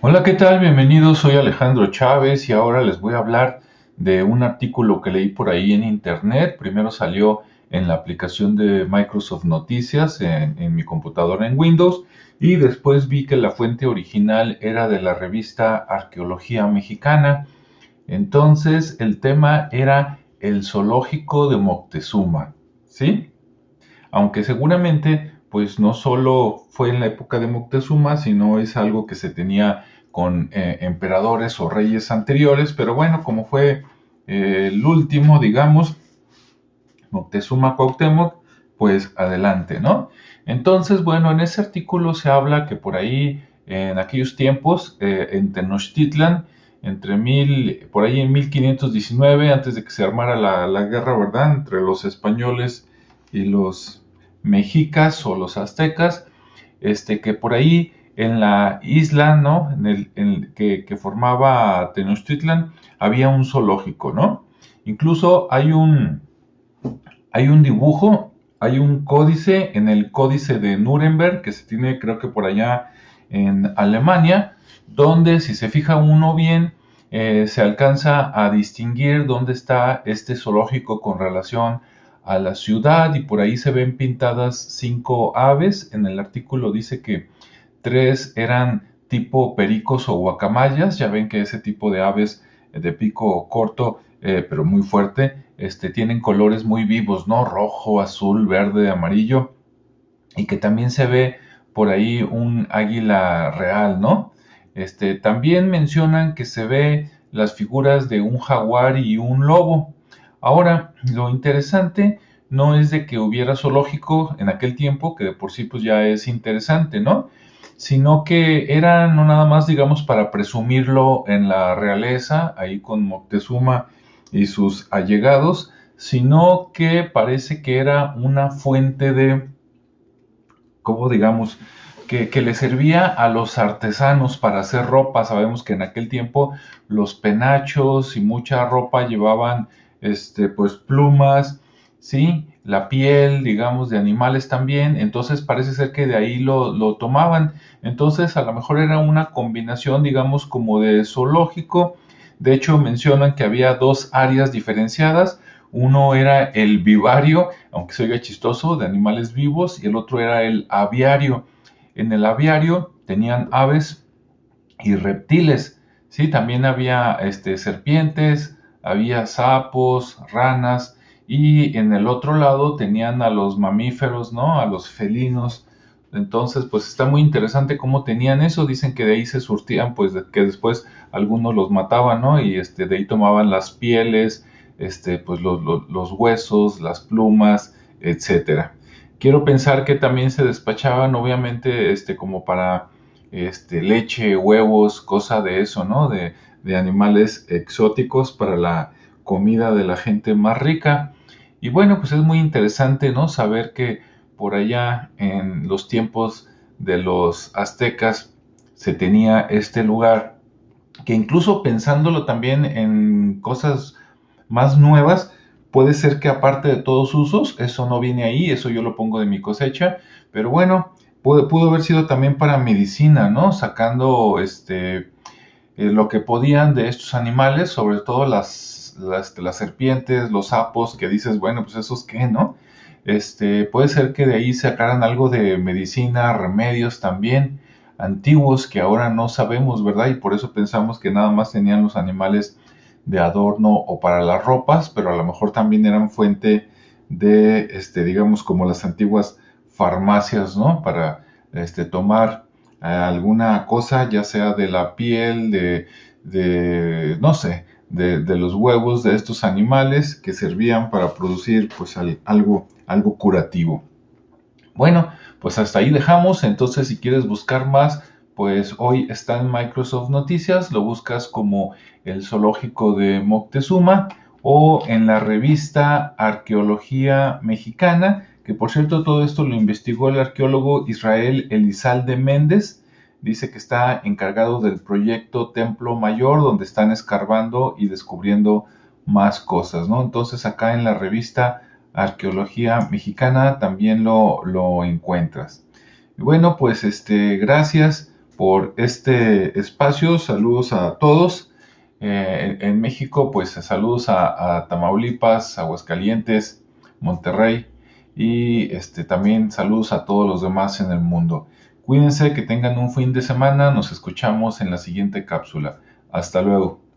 Hola, ¿qué tal? Bienvenidos, soy Alejandro Chávez y ahora les voy a hablar de un artículo que leí por ahí en internet. Primero salió en la aplicación de Microsoft Noticias en, mi computadora en Windows y después vi que la fuente original era de la revista Arqueología Mexicana. Entonces el tema era el zoológico de Moctezuma, ¿sí? Aunque seguramente pues no solo fue en la época de Moctezuma, sino es algo que se tenía con eh, emperadores o reyes anteriores, pero bueno, como fue eh, el último, digamos, Moctezuma Cuauhtémoc, pues adelante, ¿no? Entonces, bueno, en ese artículo se habla que por ahí, en aquellos tiempos, eh, en Tenochtitlan, entre mil, por ahí en 1519, antes de que se armara la, la guerra, ¿verdad?, entre los españoles y los mexicas o los aztecas, este, que por ahí en la isla, ¿no? En el, que, formaba Tenochtitlan, había un zoológico, ¿no? Incluso hay un, hay un dibujo, hay un códice en el códice de Nuremberg, que se tiene creo que por allá en Alemania, donde si se fija uno bien, eh, se alcanza a distinguir dónde está este zoológico con relación a la ciudad y por ahí se ven pintadas cinco aves. En el artículo dice que tres eran tipo pericos o guacamayas. Ya ven que ese tipo de aves de pico corto eh, pero muy fuerte este, tienen colores muy vivos, ¿no? Rojo, azul, verde, amarillo. Y que también se ve por ahí un águila real, ¿no? Este, también mencionan que se ve las figuras de un jaguar y un lobo. Ahora, lo interesante no es de que hubiera zoológico en aquel tiempo, que de por sí pues ya es interesante, ¿no? Sino que era no nada más, digamos, para presumirlo en la realeza, ahí con Moctezuma y sus allegados, sino que parece que era una fuente de, ¿cómo digamos? Que, que, le servía a los artesanos para hacer ropa. Sabemos que en aquel tiempo los penachos y mucha ropa llevaban este, pues plumas, ¿sí? La piel, digamos, de animales también, entonces parece ser que de ahí lo, lo tomaban. Entonces a lo mejor era una combinación, digamos, como de zoológico. De hecho, mencionan que había dos áreas diferenciadas. Uno era el vivario, aunque se oiga chistoso, de animales vivos, y el otro era el aviario. En el aviario tenían aves y reptiles, ¿sí? También había este, serpientes, había sapos, ranas, y en el otro lado tenían a los mamíferos, ¿no? A los felinos. Entonces, pues está muy interesante cómo tenían eso. Dicen que de ahí se surtían, pues que después algunos los mataban, ¿no? Y este, de ahí tomaban las pieles, este, pues los, huesos, las plumas, etcétera. Quiero pensar que también se despachaban, obviamente, este, como para este, leche, huevos, cosa de eso, ¿no? De, de animales exóticos para la comida de la gente más rica. Y bueno, pues es muy interesante, ¿no? Saber que por allá en los tiempos de los aztecas se tenía este lugar, que incluso pensándolo también en cosas más nuevas, puede ser que aparte de todos usos, eso no viene ahí, eso yo lo pongo de mi cosecha, pero bueno, pudo, pudo haber sido también para medicina, ¿no? Sacando este eh, lo que podían de estos animales, sobre todo las, las, serpientes, los sapos, que dices, bueno, pues esos qué, ¿no? Este, puede ser que de ahí sacaran algo de medicina, remedios también antiguos que ahora no sabemos, ¿verdad? Y por eso pensamos que nada más tenían los animales de adorno o para las ropas, pero a lo mejor también eran fuente de, este, digamos, como las antiguas farmacias, ¿no? Para este, tomar alguna cosa, ya sea de la piel, de, no sé, de, los huevos de estos animales que servían para producir pues algo, algo curativo. Bueno, pues hasta ahí dejamos, entonces si quieres buscar más, pues hoy está en Microsoft Noticias, lo buscas como el zoológico de Moctezuma o en la revista Arqueología Mexicana que por cierto todo esto lo investigó el arqueólogo Israel Elizalde Méndez, dice que está encargado del proyecto Templo Mayor, donde están escarbando y descubriendo más cosas, ¿no? Entonces acá en la revista Arqueología Mexicana también lo, lo encuentras. Y bueno, pues este, gracias por este espacio. Saludos a todos. Eh, en, México, pues saludos a, Tamaulipas, Aguascalientes, Monterrey y este, también saludos a todos los demás en el mundo. Cuídense, que tengan un fin de semana. Nos escuchamos en la siguiente cápsula. Hasta luego.